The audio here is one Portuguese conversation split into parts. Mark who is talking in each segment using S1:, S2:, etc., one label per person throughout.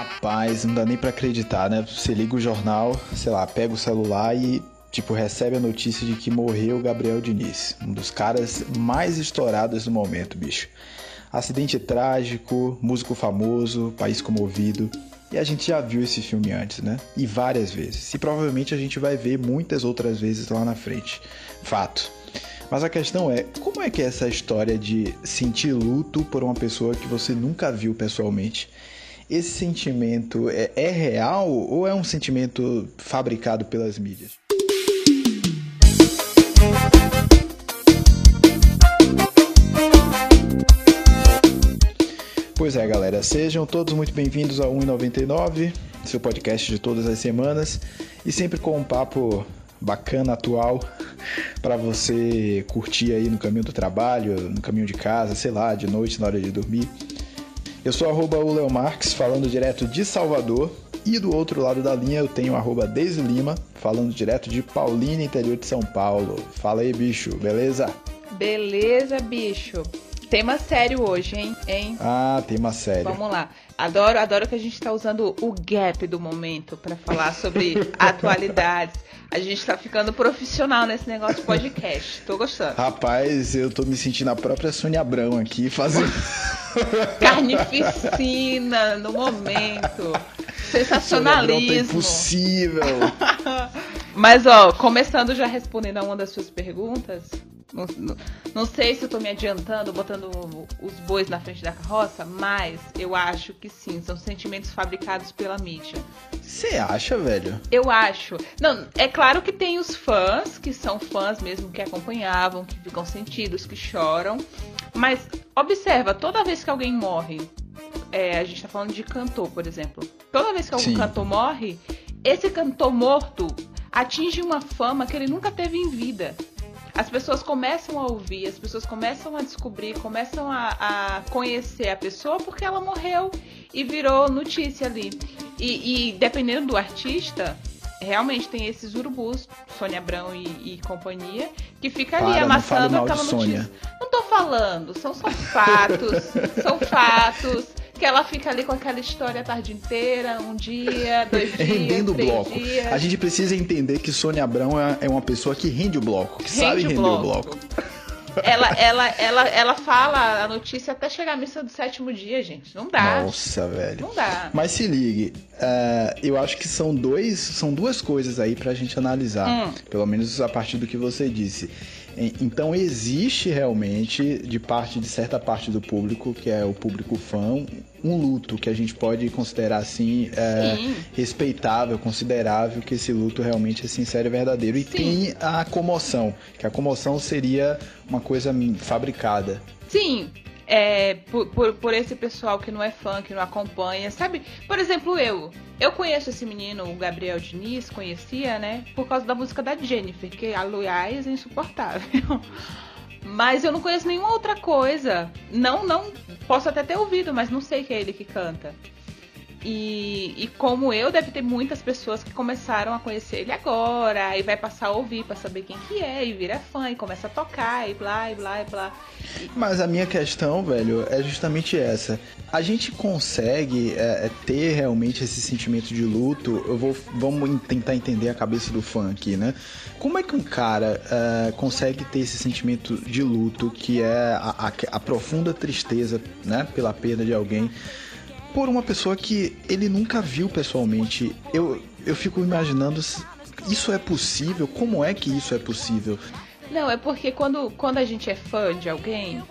S1: Rapaz, não dá nem pra acreditar, né? Você liga o jornal, sei lá, pega o celular e, tipo, recebe a notícia de que morreu o Gabriel Diniz, um dos caras mais estourados do momento, bicho. Acidente trágico, músico famoso, país comovido. E a gente já viu esse filme antes, né? E várias vezes. E provavelmente a gente vai ver muitas outras vezes lá na frente. Fato. Mas a questão é, como é que é essa história de sentir luto por uma pessoa que você nunca viu pessoalmente? Esse sentimento é, é real ou é um sentimento fabricado pelas mídias? Pois é, galera, sejam todos muito bem-vindos ao 1,99, seu podcast de todas as semanas e sempre com um papo bacana, atual, para você curtir aí no caminho do trabalho, no caminho de casa, sei lá, de noite, na hora de dormir. Eu sou arroba o Leo Marques, falando direto de Salvador. E do outro lado da linha eu tenho arroba Deise Lima, falando direto de Paulínia, interior de São Paulo. Fala aí, bicho, beleza?
S2: Beleza, bicho. Tema sério hoje, hein? hein?
S1: Ah, tema sério.
S2: Vamos lá. Adoro, adoro que a gente está usando o gap do momento para falar sobre atualidades. A gente está ficando profissional nesse negócio de podcast. Tô gostando.
S1: Rapaz, eu tô me sentindo a própria Sônia Abrão aqui fazendo.
S2: Carnificina no momento. Sensacionalismo.
S1: Tá impossível.
S2: Mas, ó, começando já respondendo a uma das suas perguntas, não, não, não, sei se eu tô me adiantando, botando os bois na frente da carroça, mas eu acho que sim, são sentimentos fabricados pela mídia.
S1: Você acha, velho?
S2: Eu acho. Não, é claro que tem os fãs, que são fãs mesmo, que acompanhavam, que ficam sentidos, que choram. Mas observa, toda vez que alguém morre, é, a gente tá falando de cantor, por exemplo. Toda vez que algum sim. cantor morre, esse cantor morto atinge uma fama que ele nunca teve em vida as pessoas começam a ouvir, as pessoas começam a descobrir, começam a, a conhecer a pessoa porque ela morreu e virou notícia ali. E, e dependendo do artista, realmente tem esses urubus, Sônia Abrão e, e companhia, que fica ali
S1: Para,
S2: amassando aquela
S1: notícia. Sônia.
S2: Não tô falando, são só fatos, são fatos que ela fica ali com aquela história a tarde inteira, um dia, dois dias,
S1: Rendendo o bloco.
S2: Dias.
S1: A gente precisa entender que Sônia Abrão é, é uma pessoa que rende o bloco, que
S2: rende
S1: sabe render
S2: bloco.
S1: o bloco.
S2: Ela, ela, ela, ela fala a notícia até chegar à missa do sétimo dia, gente. Não dá.
S1: Nossa, velho.
S2: Não dá.
S1: Mas se ligue, uh, eu acho que são, dois, são duas coisas aí pra gente analisar. Hum. Pelo menos a partir do que você disse. Então existe realmente, de parte de certa parte do público, que é o público fã, um luto que a gente pode considerar assim é, respeitável, considerável, que esse luto realmente é sincero e verdadeiro. E Sim. tem a comoção, que a comoção seria uma coisa fabricada.
S2: Sim, é, por, por, por, esse pessoal que não é fã, que não acompanha, sabe? Por exemplo, eu. Eu conheço esse menino, o Gabriel Diniz, conhecia, né? Por causa da música da Jennifer, que, aliás, é insuportável. Mas eu não conheço nenhuma outra coisa. Não, não. Posso até ter ouvido, mas não sei que é ele que canta. E, e, como eu, deve ter muitas pessoas que começaram a conhecer ele agora, e vai passar a ouvir para saber quem que é, e vira fã, e começa a tocar, e blá, e blá, e blá.
S1: Mas a minha questão, velho, é justamente essa. A gente consegue é, é, ter realmente esse sentimento de luto. Eu vou vamos tentar entender a cabeça do fã aqui, né? Como é que um cara é, consegue ter esse sentimento de luto, que é a, a, a profunda tristeza, né, pela perda de alguém? Por uma pessoa que ele nunca viu pessoalmente. Eu, eu fico imaginando isso é possível? Como é que isso é possível?
S2: Não, é porque quando, quando a gente é fã de alguém,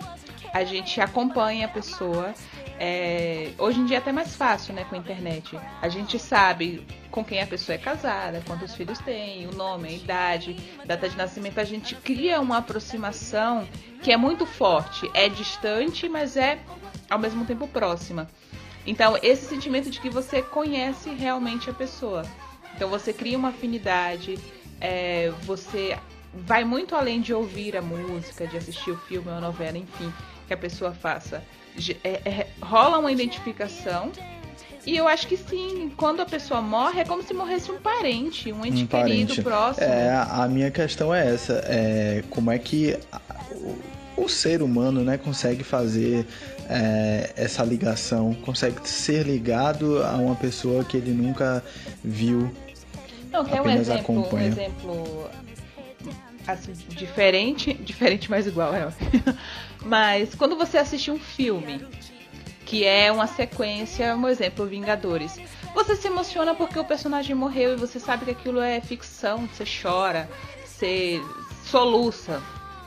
S2: a gente acompanha a pessoa. É, hoje em dia é até mais fácil, né, com a internet. A gente sabe com quem a pessoa é casada, quantos filhos tem, o nome, a idade, data de nascimento. A gente cria uma aproximação que é muito forte. É distante, mas é ao mesmo tempo próxima. Então, esse sentimento de que você conhece realmente a pessoa. Então, você cria uma afinidade, é, você vai muito além de ouvir a música, de assistir o filme ou a novela, enfim, que a pessoa faça. É, é, rola uma identificação. E eu acho que sim, quando a pessoa morre, é como se morresse um parente, um ente um querido próximo.
S1: É, a minha questão é essa: é, como é que o ser humano, né, consegue fazer é, essa ligação, consegue ser ligado a uma pessoa que ele nunca viu.
S2: Não, que é um exemplo, acompanha. um exemplo assim, diferente, diferente mas igual, é. mas quando você assiste um filme que é uma sequência, um exemplo, Vingadores. Você se emociona porque o personagem morreu e você sabe que aquilo é ficção, você chora, você soluça.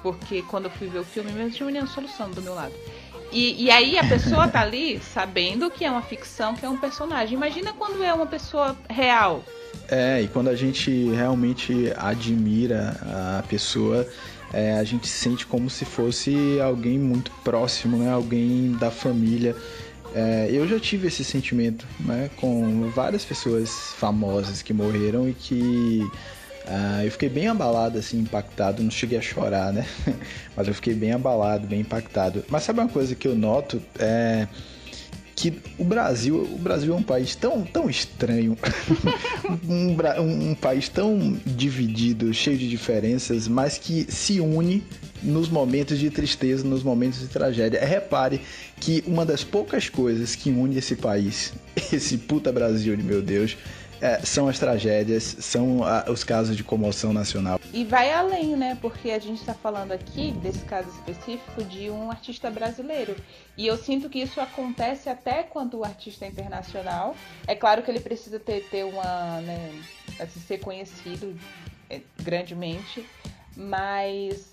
S2: Porque quando eu fui ver o filme, mesmo tinha uma solução do meu lado. E, e, aí a pessoa tá ali sabendo que é uma ficção, que é um personagem. Imagina quando é uma pessoa real.
S1: É, e quando a gente realmente admira a pessoa, é, a gente sente como se fosse alguém muito próximo, né? Alguém da família. É, eu já tive esse sentimento, né? Com várias pessoas famosas que morreram e que Uh, eu fiquei bem abalado, assim, impactado. Não cheguei a chorar, né? Mas eu fiquei bem abalado, bem impactado. Mas sabe uma coisa que eu noto? É que o Brasil, o Brasil é um país tão, tão estranho, um, um, um, país tão dividido, cheio de diferenças, mas que se une nos momentos de tristeza, nos momentos de tragédia. Repare que uma das poucas coisas que une esse país, esse puta Brasil de meu Deus, é, são as tragédias, são a, os casos de comoção nacional.
S2: E vai além, né? Porque a gente está falando aqui, desse caso específico, de um artista brasileiro. E eu sinto que isso acontece até quando o artista é internacional. É claro que ele precisa ter, ter uma. Né, assim, ser conhecido é, grandemente. Mas.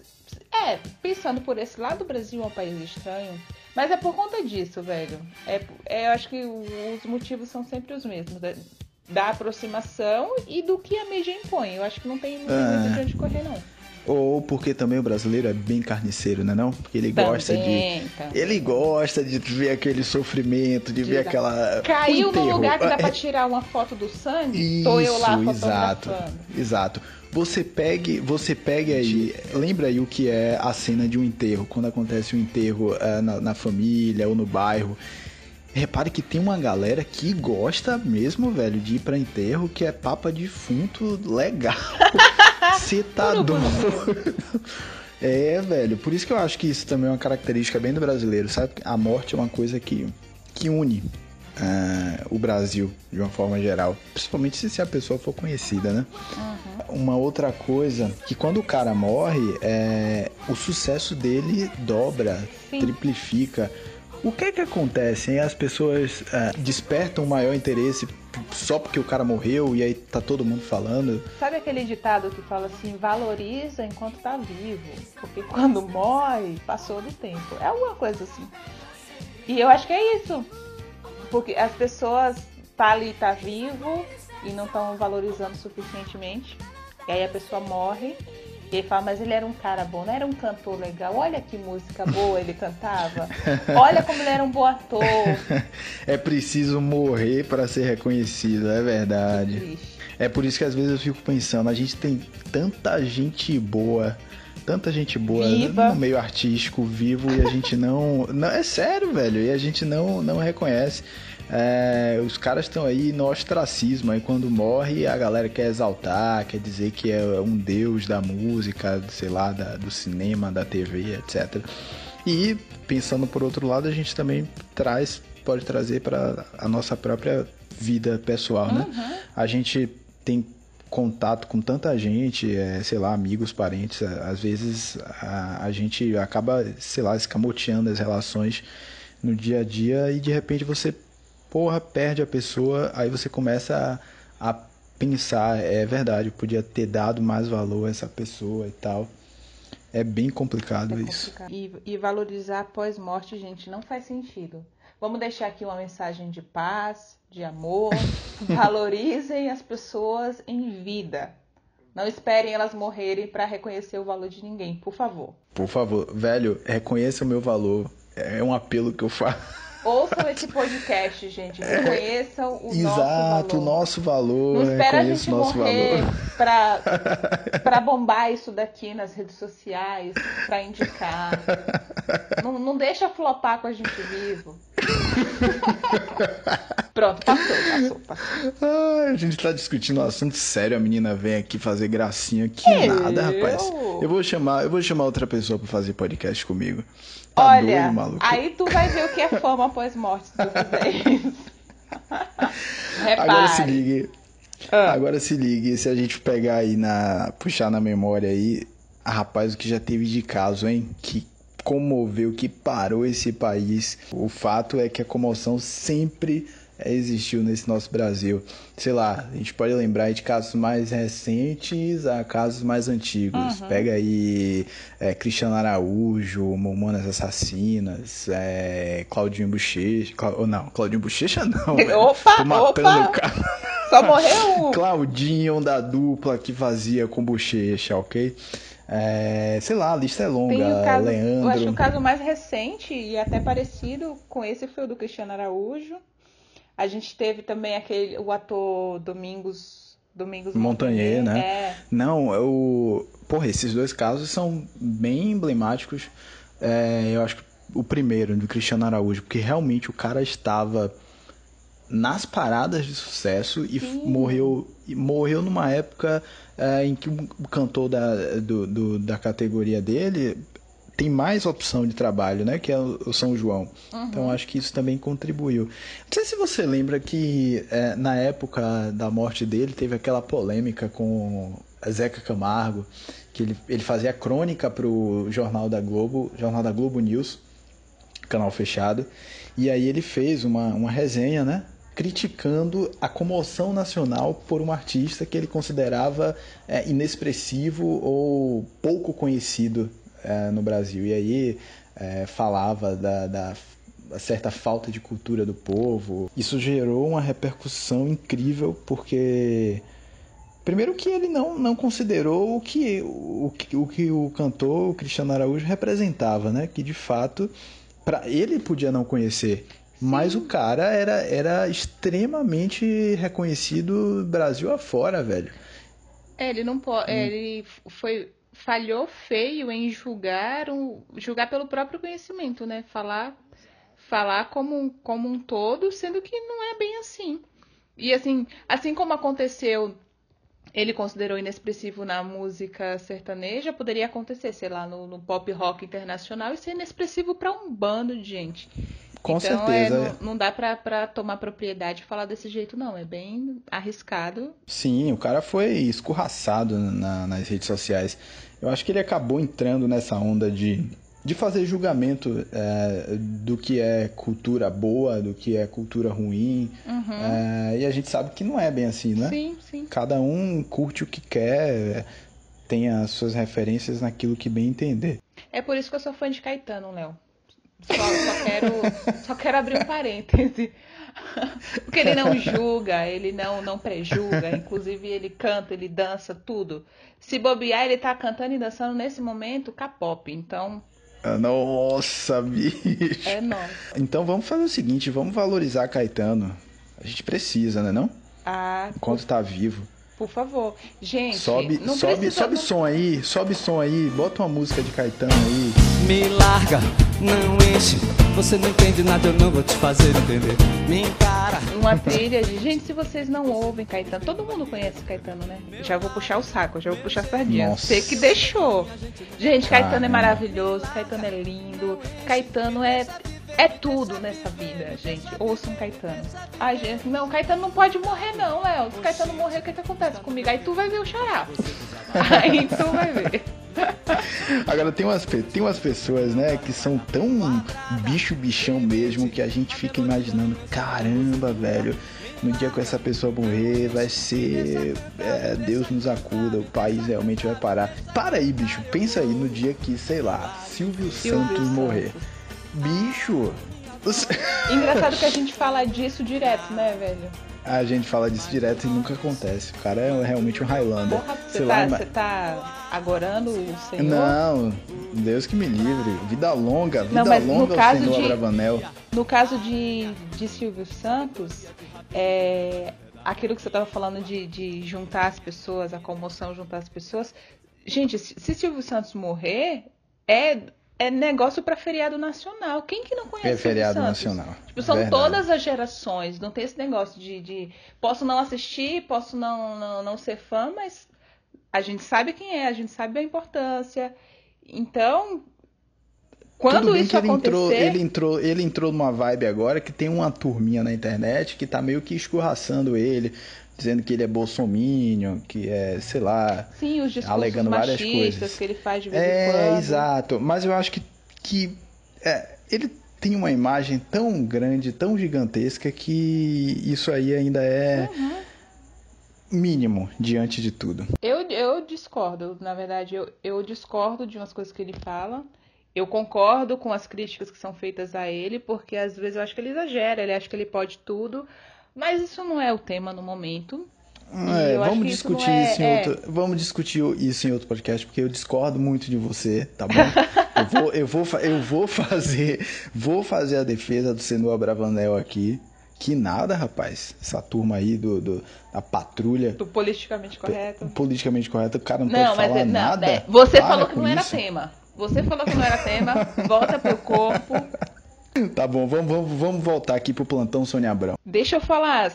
S2: É, pensando por esse lado, o Brasil é um país estranho. Mas é por conta disso, velho. É, é, eu acho que os motivos são sempre os mesmos. Da aproximação e do que a mídia impõe. Eu acho que não tem, muito de onde correr, não.
S1: Ou porque também o brasileiro é bem carniceiro, né não? Porque ele também, gosta de. Também. Ele gosta de ver aquele sofrimento, de, de ver aquela.
S2: Caiu no lugar que dá pra é. tirar uma foto do sangue? Isso, tô eu lá
S1: exato. Exato. Você pegue, você pegue aí, lembra aí o que é a cena de um enterro, quando acontece um enterro uh, na, na família ou no bairro Repare que tem uma galera que gosta mesmo, velho, de ir pra enterro, que é papa defunto legal. Você tá doido. É, velho, por isso que eu acho que isso também é uma característica bem do brasileiro, sabe? A morte é uma coisa que, que une uh, o Brasil de uma forma geral, principalmente se, se a pessoa for conhecida, né? Uhum. Uma outra coisa, que quando o cara morre, é, o sucesso dele dobra, Sim. triplifica o que é que acontece, hein? As pessoas é, despertam maior interesse só porque o cara morreu e aí tá todo mundo falando.
S2: Sabe aquele ditado que fala assim, valoriza enquanto tá vivo, porque quando morre, passou do tempo. É alguma coisa assim. E eu acho que é isso. Porque as pessoas tá ali, tá vivo e não estão valorizando suficientemente. E aí a pessoa morre e ele fala, mas ele era um cara bom, não era um cantor legal. Olha que música boa ele cantava. Olha como ele era um bom ator.
S1: É preciso morrer para ser reconhecido, é verdade. É por isso que às vezes eu fico pensando, a gente tem tanta gente boa, tanta gente boa Viva. no meio artístico, vivo, e a gente não. não é sério, velho, e a gente não, não reconhece. É, os caras estão aí no ostracismo, aí quando morre a galera quer exaltar, quer dizer que é um deus da música, sei lá, da, do cinema, da TV, etc. E pensando por outro lado, a gente também traz, pode trazer para a nossa própria vida pessoal, né? Uhum. A gente tem contato com tanta gente, é, sei lá, amigos, parentes, às vezes a, a gente acaba, sei lá, escamoteando as relações no dia a dia e de repente você porra, perde a pessoa, aí você começa a, a pensar, é verdade, eu podia ter dado mais valor a essa pessoa e tal. É bem complicado, é isso.
S2: E, e valorizar após morte, gente, não faz sentido. Vamos deixar aqui uma mensagem de paz, de amor. Valorizem as pessoas em vida. Não esperem elas morrerem para reconhecer o valor de ninguém, por favor.
S1: Por favor, velho, reconheça o meu valor. É um apelo que eu faço.
S2: Ouçam esse podcast, gente. É, reconheçam o Exato, nosso valor.
S1: Exato, o nosso valor.
S2: Não espera a gente morrer pra, pra bombar isso daqui nas redes sociais, pra indicar. Não, não deixa flopar com a gente vivo. Pronto, passou, passou, passou.
S1: Ah, a gente tá discutindo um assunto sério, a menina vem aqui fazer gracinha. Que
S2: Eu?
S1: nada, rapaz. Eu vou chamar, eu vou chamar outra pessoa pra fazer podcast comigo. Tá
S2: Olha,
S1: doido, maluco?
S2: aí tu vai ver o que é fama após morte se tu fizer isso.
S1: Agora se ligue.
S2: Ah.
S1: Agora se ligue, se a gente pegar aí na. puxar na memória aí, rapaz, o que já teve de caso, hein? Que comoveu, que parou esse país. O fato é que a comoção sempre existiu nesse nosso Brasil. Sei lá, a gente pode lembrar de casos mais recentes a casos mais antigos.
S2: Uhum.
S1: Pega aí é, Cristiano Araújo, Mamonas Assassinas, é, Claudinho Bochecha. Ou não, Claudinho Bochecha não. velho.
S2: Opa,
S1: Tô matando
S2: opa.
S1: o cara.
S2: Só morreu um.
S1: Claudinho da dupla que fazia com bochecha, ok? É, sei lá, a lista é longa.
S2: Caso,
S1: Leandro.
S2: eu acho que o caso mais recente e até parecido com esse foi o do Cristiano Araújo. A gente teve também aquele o ator Domingos Domingos
S1: Montagnier, né?
S2: É.
S1: Não, eu. Porra, esses dois casos são bem emblemáticos. É, eu acho que o primeiro, do Cristiano Araújo, porque realmente o cara estava nas paradas de sucesso e
S2: Sim.
S1: morreu morreu numa época é, em que o cantor da, do, do- da categoria dele tem mais opção de trabalho, né? Que é o o São João.
S2: Uhum.
S1: Então acho que isso também contribuiu. Não sei se você lembra que é, na época da morte dele teve aquela polêmica com Zeca Camargo, que ele, ele fazia crônica pro Jornal da Globo, Jornal da Globo News, canal fechado, e aí ele fez uma, uma resenha, né? Criticando a comoção nacional por um artista que ele considerava é, inexpressivo ou pouco conhecido é, no Brasil. E aí é, falava da, da certa falta de cultura do povo. Isso gerou uma repercussão incrível porque primeiro que ele não, não considerou o que o, o que o cantor o Cristiano Araújo representava, né? Que de fato para ele podia não conhecer, mas o cara era, era extremamente reconhecido Brasil afora, velho.
S2: É, ele não
S1: Hum.
S2: pode. Ele foi falhou feio em julgar um, julgar pelo próprio conhecimento, né? Falar falar como um, como um todo, sendo que não é bem assim. E assim, assim como aconteceu, ele considerou inexpressivo na música sertaneja, poderia acontecer, sei lá, no, no pop rock internacional e ser inexpressivo para um bando de gente.
S1: Com
S2: então,
S1: certeza.
S2: É, não, não dá pra, pra tomar propriedade e falar desse jeito, não. É bem arriscado.
S1: Sim, o cara foi escorraçado na- nas redes sociais. Eu acho que ele acabou entrando nessa onda de, de fazer julgamento é, do que é cultura boa, do que é cultura ruim.
S2: Uhum.
S1: É, e a gente sabe que não é bem assim, né?
S2: Sim, sim.
S1: Cada um curte o que quer, tem as suas referências naquilo que bem entender.
S2: É por isso que eu sou fã de Caetano, Léo. Só, só quero, só quero abrir um parêntese. Porque ele não julga, ele não, não prejuga. Inclusive, ele canta, ele dança, tudo. Se bobear, ele tá cantando e dançando nesse momento K-pop. Então,
S1: Ah, Nossa, bicho!
S2: é nóis.
S1: Então vamos fazer o seguinte, vamos valorizar Caetano. A gente precisa, né não?
S2: Ah,
S1: Enquanto tá vivo.
S2: por favor. Gente,
S1: Sobe,
S2: não
S1: sobe,
S2: precisa...
S1: sobe som aí, sobe som aí, bota uma música de Caetano aí.
S3: Me larga, não enche. Você não entende nada, eu não vou te fazer entender. Me encara.
S2: Uma trilha de. Gente, se vocês não ouvem Caetano, todo mundo conhece Caetano, né? Já vou puxar o saco, já vou puxar a sardinha.
S1: Nossa.
S2: Você que deixou. Gente, Caetano é maravilhoso, Caetano é lindo, Caetano é. É tudo nessa vida, gente. Ouçam Caetano. Ai, gente, não, Caetano não pode morrer, não, Léo. Se Caetano morrer, o que, que acontece comigo? Aí tu vai ver o xará. Aí tu vai ver.
S1: Agora tem umas, tem umas pessoas, né, que são tão bicho bichão mesmo que a gente fica imaginando, caramba, velho, no dia que essa pessoa morrer vai ser é, Deus nos acuda, o país realmente vai parar. Para aí, bicho, pensa aí no dia que, sei lá, Silvio,
S2: Silvio
S1: Santos
S2: Santos.
S1: morrer. Bicho,
S2: Engraçado que a gente fala disso direto, né, velho?
S1: a gente fala disso direto e nunca acontece. O cara é realmente um Highlander.
S2: Porra, você tá,
S1: lá,
S2: tá agorando o Senhor?
S1: Não, Deus que me livre. Vida longa, vida
S2: Não,
S1: longa ao Senhor
S2: de-
S1: Abravanel.
S2: No caso de, de Silvio Santos, é, aquilo que você estava falando de, de juntar as pessoas, a comoção juntar as pessoas. Gente, se Silvio Santos morrer, é é negócio para feriado nacional. Quem que não conhece
S1: É feriado nacional.
S2: Tipo, são
S1: Verdade.
S2: todas as gerações. Não tem esse negócio de, de posso não assistir, posso não, não, não ser fã, mas a gente sabe quem é, a gente sabe a importância. Então, quando isso
S1: ele entrou,
S2: acontecer,
S1: ele entrou, ele entrou numa vibe agora que tem uma turminha na internet que tá meio que escorraçando ele, dizendo que ele é bolsominion, que é, sei lá.
S2: sim, os discursos
S1: alegando várias coisas.
S2: que ele faz de vez em
S1: É,
S2: quando.
S1: exato. Mas eu acho que, que é, ele tem uma imagem tão grande, tão gigantesca que isso aí ainda é
S2: Uhum.
S1: mínimo diante de tudo.
S2: Eu, eu discordo, na verdade, eu, eu discordo de umas coisas que ele fala. Eu concordo com as críticas que são feitas a ele, porque às vezes eu acho que ele exagera, ele acha que ele pode tudo, mas isso não é o tema no momento.
S1: É,
S2: eu acho
S1: vamos
S2: isso
S1: discutir
S2: é-
S1: isso em
S2: é.
S1: outro, vamos discutir isso em outro podcast porque eu discordo muito de você, tá bom? eu vou, eu vou, eu vou fazer, vou fazer a defesa do Senua Bravanel aqui. Que nada, rapaz. Essa turma aí do, do- da patrulha
S2: Do politicamente correto.
S1: politicamente correta, o cara não,
S2: Não,
S1: pode
S2: mas
S1: falar
S2: é- não,
S1: nada.
S2: é, você
S1: Para
S2: falou que não era
S1: isso.
S2: tema. Você falou que não era tema, volta pro corpo.
S1: Tá bom, vamos, vamos, vamos voltar aqui pro plantão Sônia Abrão.
S2: Deixa eu falar,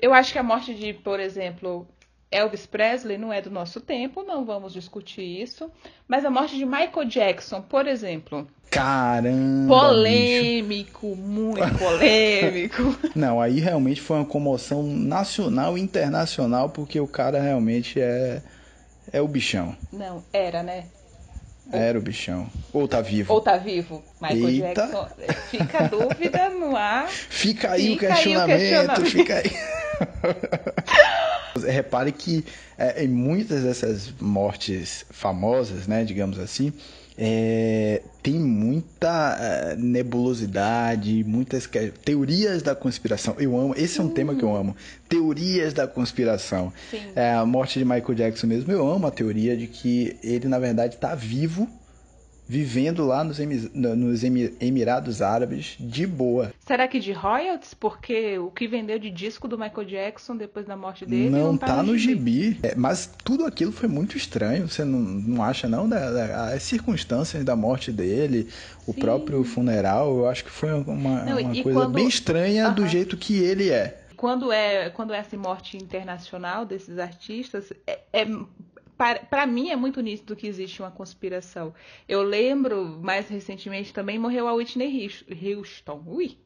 S2: eu acho que a morte de, por exemplo, Elvis Presley não é do nosso tempo, não vamos discutir isso. Mas a morte de Michael Jackson, por exemplo,
S1: Caramba. bicho.
S2: polêmico, muito polêmico.
S1: Não, aí realmente foi uma comoção nacional e internacional, porque o cara realmente é, é o bichão.
S2: Não, era, né?
S1: Era o bichão. Ou tá vivo.
S2: Ou tá vivo? Michael
S1: Eita.
S2: Jackson. Fica a dúvida no ar.
S1: Fica aí o
S2: Fica aí o
S1: questionamento,
S2: questionamento.
S1: fica aí. Repare que é, em muitas dessas mortes famosas, né, digamos assim, é, tem muita é, nebulosidade, muitas teorias da conspiração. Eu amo, esse é um tema que eu amo. Teorias da conspiração. É, a morte de Michael Jackson mesmo, eu amo a teoria de que ele, na verdade, está vivo, vivendo lá nos, nos Emi- Emirados Árabes, de boa.
S2: Será que de royalties? Porque o que vendeu de disco do Michael Jackson depois da morte dele
S1: não,
S2: não,
S1: tá, no gibi. É, mas tudo aquilo foi muito estranho. Você não, não acha, não? Da- da- as circunstâncias da morte dele, o
S2: Sim.
S1: próprio funeral, eu acho que foi uma,
S2: Não,
S1: uma coisa
S2: quando-
S1: bem estranha do
S2: Aham.
S1: jeito que ele é.
S2: Quando é, quando é essa morte internacional desses artistas, é, é para mim é muito nítido que existe uma conspiração. Eu lembro, mais recentemente também morreu a Whitney Houston. Ui.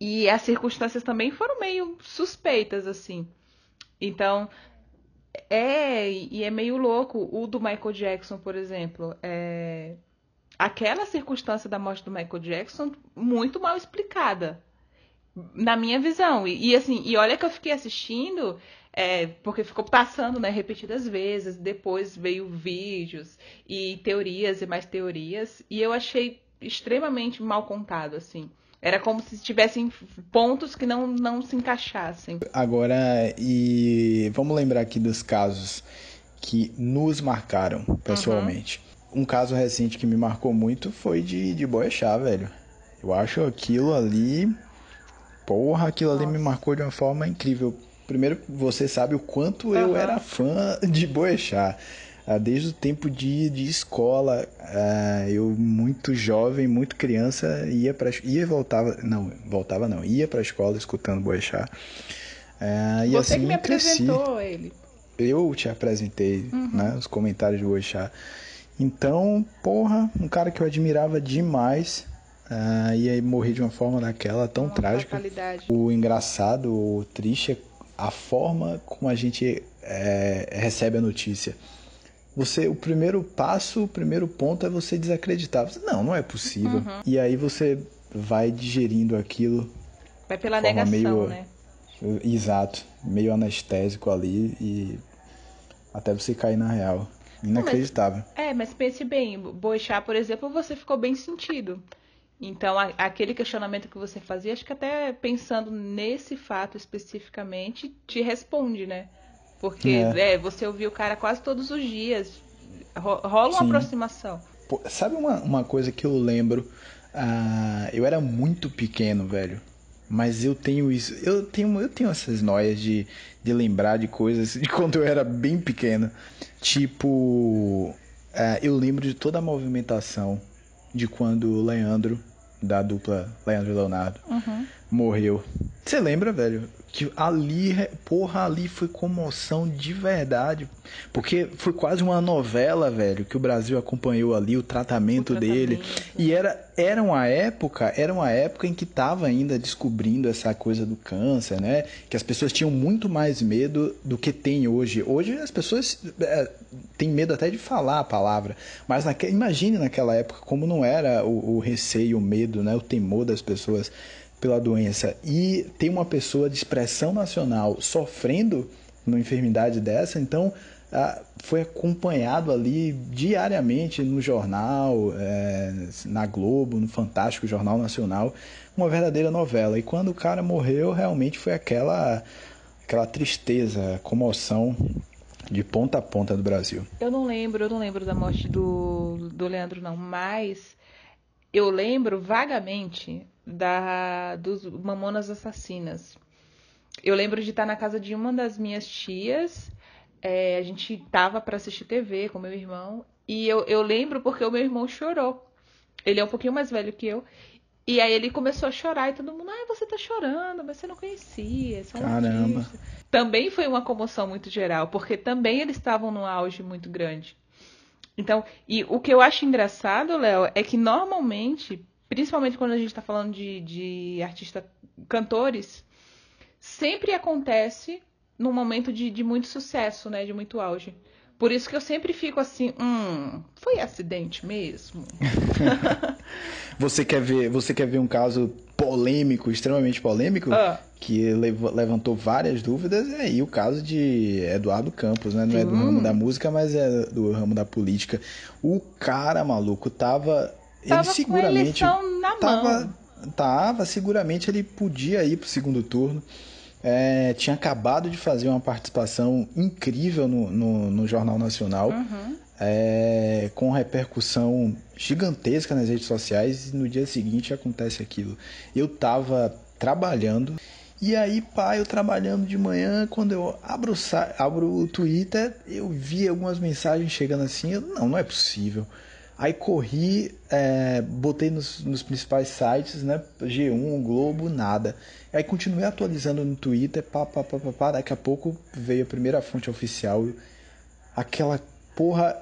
S2: E as circunstâncias também foram meio suspeitas, assim. Então, é, e é meio louco. O do Michael Jackson, por exemplo, é, aquela circunstância da morte do Michael Jackson, muito mal explicada na minha visão. E, e, assim, e olha que eu fiquei assistindo, é, porque ficou passando, né, repetidas vezes, depois veio vídeos e teorias e mais teorias, e eu achei extremamente mal contado, assim. Era como se tivessem pontos que não, não se encaixassem.
S1: Agora, e vamos lembrar aqui dos casos que nos marcaram pessoalmente. Um caso recente que me marcou muito foi de, de Boechat, velho. Eu acho aquilo ali. Porra, aquilo ali me
S2: Nossa.
S1: marcou de uma forma incrível. Primeiro, você sabe o quanto eu
S2: Aham.
S1: era fã de Boechat. Ah, Desde o tempo de, de escola, ah, eu muito jovem, muito criança, ia para ia e voltava, não, voltava não, ia para a escola escutando Boechat. Ah, e
S2: Você
S1: assim
S2: que me
S1: cresci.
S2: apresentou ele.
S1: Eu te apresentei,
S2: Uhum.
S1: né, os comentários de Boechat. Então, porra, um cara que eu admirava demais, ah, e aí morrer de uma forma daquela tão
S2: Uma
S1: trágica.
S2: fatalidade.
S1: O engraçado, o triste é a forma como a gente é, recebe a notícia. Você, o primeiro passo, o primeiro ponto é você desacreditar. Você, não, não é possível.
S2: Uhum.
S1: E aí você vai digerindo aquilo,
S2: Vai pela negação,
S1: meio-
S2: né?
S1: exato, meio anestésico ali e até você cair na real. Inacreditável.
S2: É, mas pense bem, Boechat, por exemplo, você ficou bem sentido. Então, a- aquele questionamento que você fazia, acho que até pensando nesse fato especificamente, te responde, né? Porque
S1: É.
S2: é, você ouviu o cara quase todos os dias. Ro- Rola uma
S1: Sim.
S2: aproximação.
S1: Pô, sabe uma, uma coisa que eu lembro? Ah, eu era muito pequeno, velho. Mas eu tenho isso. Eu tenho, eu tenho essas noias de, de lembrar de coisas de quando eu era bem pequeno. Tipo, ah, eu lembro de toda a movimentação de quando o Leandro, da dupla Leandro e Leonardo,
S2: Uhum.
S1: Morreu. Você lembra, velho? Que ali, porra, ali foi comoção de verdade. Porque foi quase uma novela, velho, que o Brasil acompanhou ali, o tratamento,
S2: O
S1: dele.
S2: tratamento.
S1: E era, era uma época, era uma época em que tava ainda descobrindo essa coisa do câncer, né? Que as pessoas tinham muito mais medo do que tem hoje. Hoje as pessoas é, têm medo até de falar a palavra. Mas naque, imagine naquela época como não era o, o receio, o medo, né? O temor das pessoas pela doença. E tem uma pessoa de expressão nacional sofrendo numa enfermidade dessa, então foi acompanhado ali diariamente no jornal, eh, na Globo, no Fantástico Jornal Nacional, uma verdadeira novela. E quando o cara morreu, realmente foi aquela, aquela tristeza, comoção de ponta a ponta do Brasil.
S2: Eu não lembro, eu não lembro da morte do, do Leandro, não, mas eu lembro vagamente da dos Mamonas Assassinas. Eu lembro de estar na casa de uma das minhas tias. é, a gente tava para assistir TV com meu irmão. E eu, eu lembro porque o meu irmão chorou. Ele é um pouquinho mais velho que eu. E aí ele começou a chorar e todo mundo, ah, você tá chorando, mas você não conhecia. Você é um
S1: Caramba.
S2: artista." Também foi uma comoção muito geral, porque também eles estavam num auge muito grande. Então, e o que eu acho engraçado, Léo, é que normalmente, principalmente quando a gente tá falando de, de artista cantores, sempre acontece num momento de, de muito sucesso, né? De muito auge. Por isso que eu sempre fico assim, hum, foi acidente mesmo?
S1: Você quer ver, você quer ver um caso polêmico, extremamente polêmico,
S2: Ah.
S1: que lev- levantou várias dúvidas, é aí o caso de Eduardo Campos, né? Não é do ramo da música, mas é do ramo da política. O cara maluco tava,
S2: Tava
S1: ele seguramente
S2: na
S1: tava,
S2: mão.
S1: tava, seguramente ele podia ir pro segundo turno. É, tinha acabado de fazer uma participação incrível no, no, no Jornal Nacional
S2: Uhum.
S1: é, com repercussão gigantesca nas redes sociais e no dia seguinte acontece aquilo. Eu tava trabalhando e aí, pá, eu trabalhando de manhã, quando eu abro, abro o Twitter, eu vi algumas mensagens chegando assim, eu, não, não é possível. Aí corri, é, botei nos, nos principais sites, né? G1, Globo, nada. Aí continuei atualizando no Twitter, pá, pá, pá, pá, pá. Daqui a pouco veio a primeira fonte oficial. Aquela porra,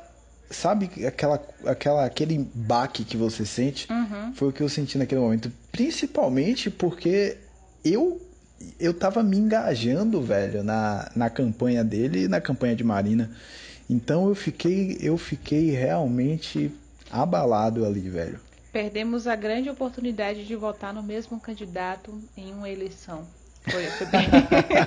S1: sabe aquela, aquela, aquele baque que você sente?
S2: Uhum.
S1: Foi o que eu senti naquele momento. Principalmente porque eu eu tava me engajando, velho, na, na campanha dele e na campanha de Marina. Então eu fiquei, eu fiquei realmente abalado ali, velho.
S2: Perdemos a grande oportunidade de votar no mesmo candidato em uma eleição. Foi, foi bem.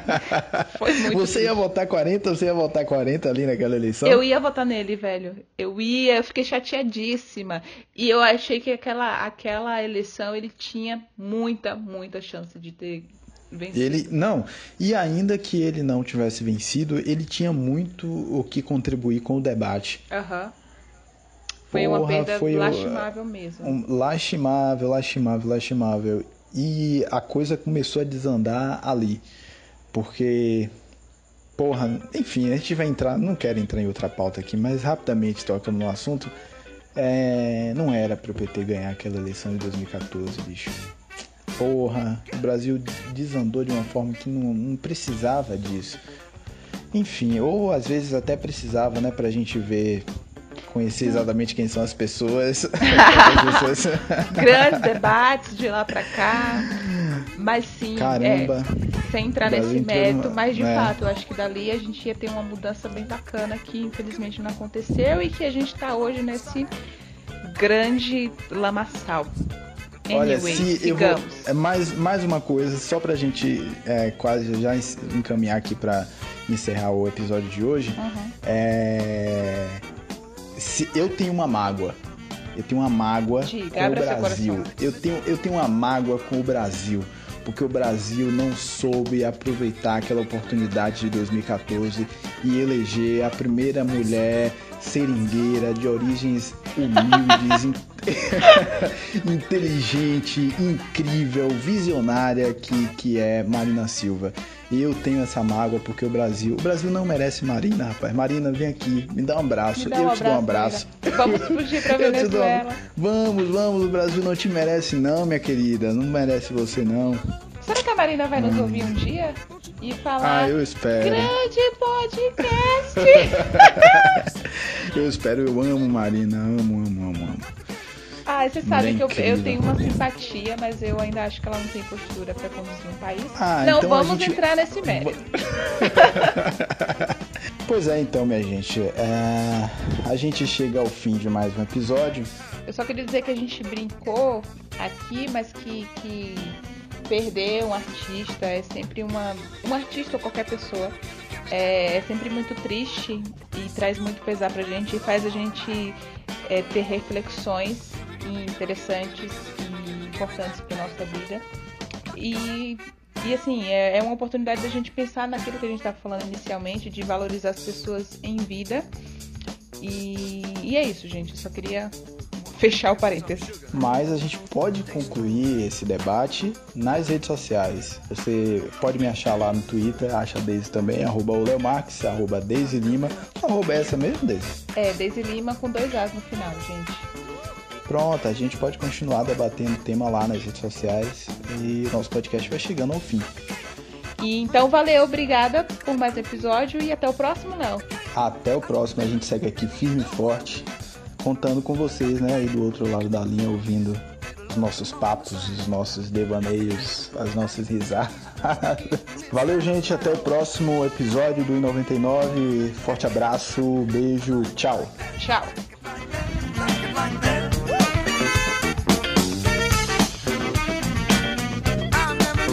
S2: foi muito
S1: Você ia
S2: triste.
S1: votar 40, você ia votar 40 ali naquela eleição?
S2: Eu ia votar nele, velho. Eu ia, eu fiquei chateadíssima. E eu achei que aquela, aquela eleição ele tinha muita, muita chance de ter vencido.
S1: Ele não, e ainda que ele não tivesse vencido, ele tinha muito o que contribuir com o debate.
S2: Aham. Foi uma perda
S1: foi o-
S2: lastimável mesmo.
S1: Um, lastimável, lastimável, lastimável. E a coisa começou a desandar ali. Porque, porra, enfim, a gente vai entrar, não quero entrar em outra pauta aqui, mas rapidamente tocando no assunto, é, não era pro PT ganhar aquela eleição de 2014, bicho. Porra, o Brasil desandou de uma forma que não, não precisava disso. Enfim, ou às vezes até precisava, né, pra gente ver, conhecer exatamente quem são as pessoas. As pessoas-
S2: Grandes debates de lá pra cá. Mas sim,
S1: Caramba.
S2: é, sem entrar nesse mérito, mas de
S1: é.
S2: fato, eu acho que dali a gente ia ter uma mudança bem bacana que infelizmente não aconteceu e que a gente tá hoje nesse grande lamaçal.
S1: Olha,
S2: Anyway,
S1: se eu vou, é mais, mais uma coisa, só pra gente é, quase já encaminhar aqui pra encerrar o episódio de hoje.
S2: Uhum.
S1: É, se eu tenho uma mágoa. Eu tenho uma mágoa
S2: Diga,
S1: com o Brasil. Eu tenho, eu tenho uma mágoa com o Brasil. Porque o Brasil não soube aproveitar aquela oportunidade de 2014 e eleger a primeira mulher seringueira de origens humilde, inteligente, incrível, visionária que, que é Marina Silva. E eu tenho essa mágoa porque o Brasil. O Brasil não merece Marina, rapaz. Marina, vem aqui, me dá um abraço.
S2: Dá um
S1: eu
S2: abraço,
S1: te dou um abraço.
S2: Vamos fugir pra
S1: Eu te dou
S2: Venezuela.
S1: Vamos, vamos, o Brasil não te merece, não, minha querida. Não merece você, não.
S2: Será que a Marina vai nos ouvir um dia e falar
S1: Ah, eu espero.
S2: grande podcast?
S1: Eu espero, eu amo Marina, amo, amo, amo, amo.
S2: Ah, você sabe
S1: Mulher
S2: que eu, eu tenho uma simpatia, mas eu ainda acho que ela não tem postura pra conduzir um país.
S1: Ah,
S2: não
S1: então
S2: vamos
S1: gente-
S2: entrar nesse mérito.
S1: Pois é, então, minha gente. é, A gente chega ao fim de mais um episódio.
S2: Eu só queria dizer que a gente brincou aqui, mas que, que perder um artista é sempre uma. Um artista ou qualquer pessoa é, é sempre muito triste e traz muito pesar pra gente e faz a gente é, ter reflexões interessantes e importantes pra nossa vida. E, e assim, é, é uma oportunidade da gente pensar naquilo que a gente estava falando inicialmente, de valorizar as pessoas em vida. E, e é isso, gente. Eu só queria fechar o parênteses.
S1: Mas a gente pode concluir esse debate nas redes sociais. Você pode me achar lá no Twitter, acha Deise também, arroba o arroba Deise Lima. Arroba essa mesmo, Deise?
S2: É, Daisy Lima com dois As no final, gente.
S1: Pronto, a gente pode continuar debatendo o tema lá nas redes sociais e nosso podcast vai chegando ao fim.
S2: E então, valeu, obrigada por mais episódio e até o próximo, não.
S1: Até o próximo, a gente segue aqui firme e forte, contando com vocês, né, aí do outro lado da linha, ouvindo os nossos papos, os nossos devaneios, as nossas risadas. Valeu, gente, até o próximo episódio do I99. Forte abraço, beijo, tchau.
S2: Tchau.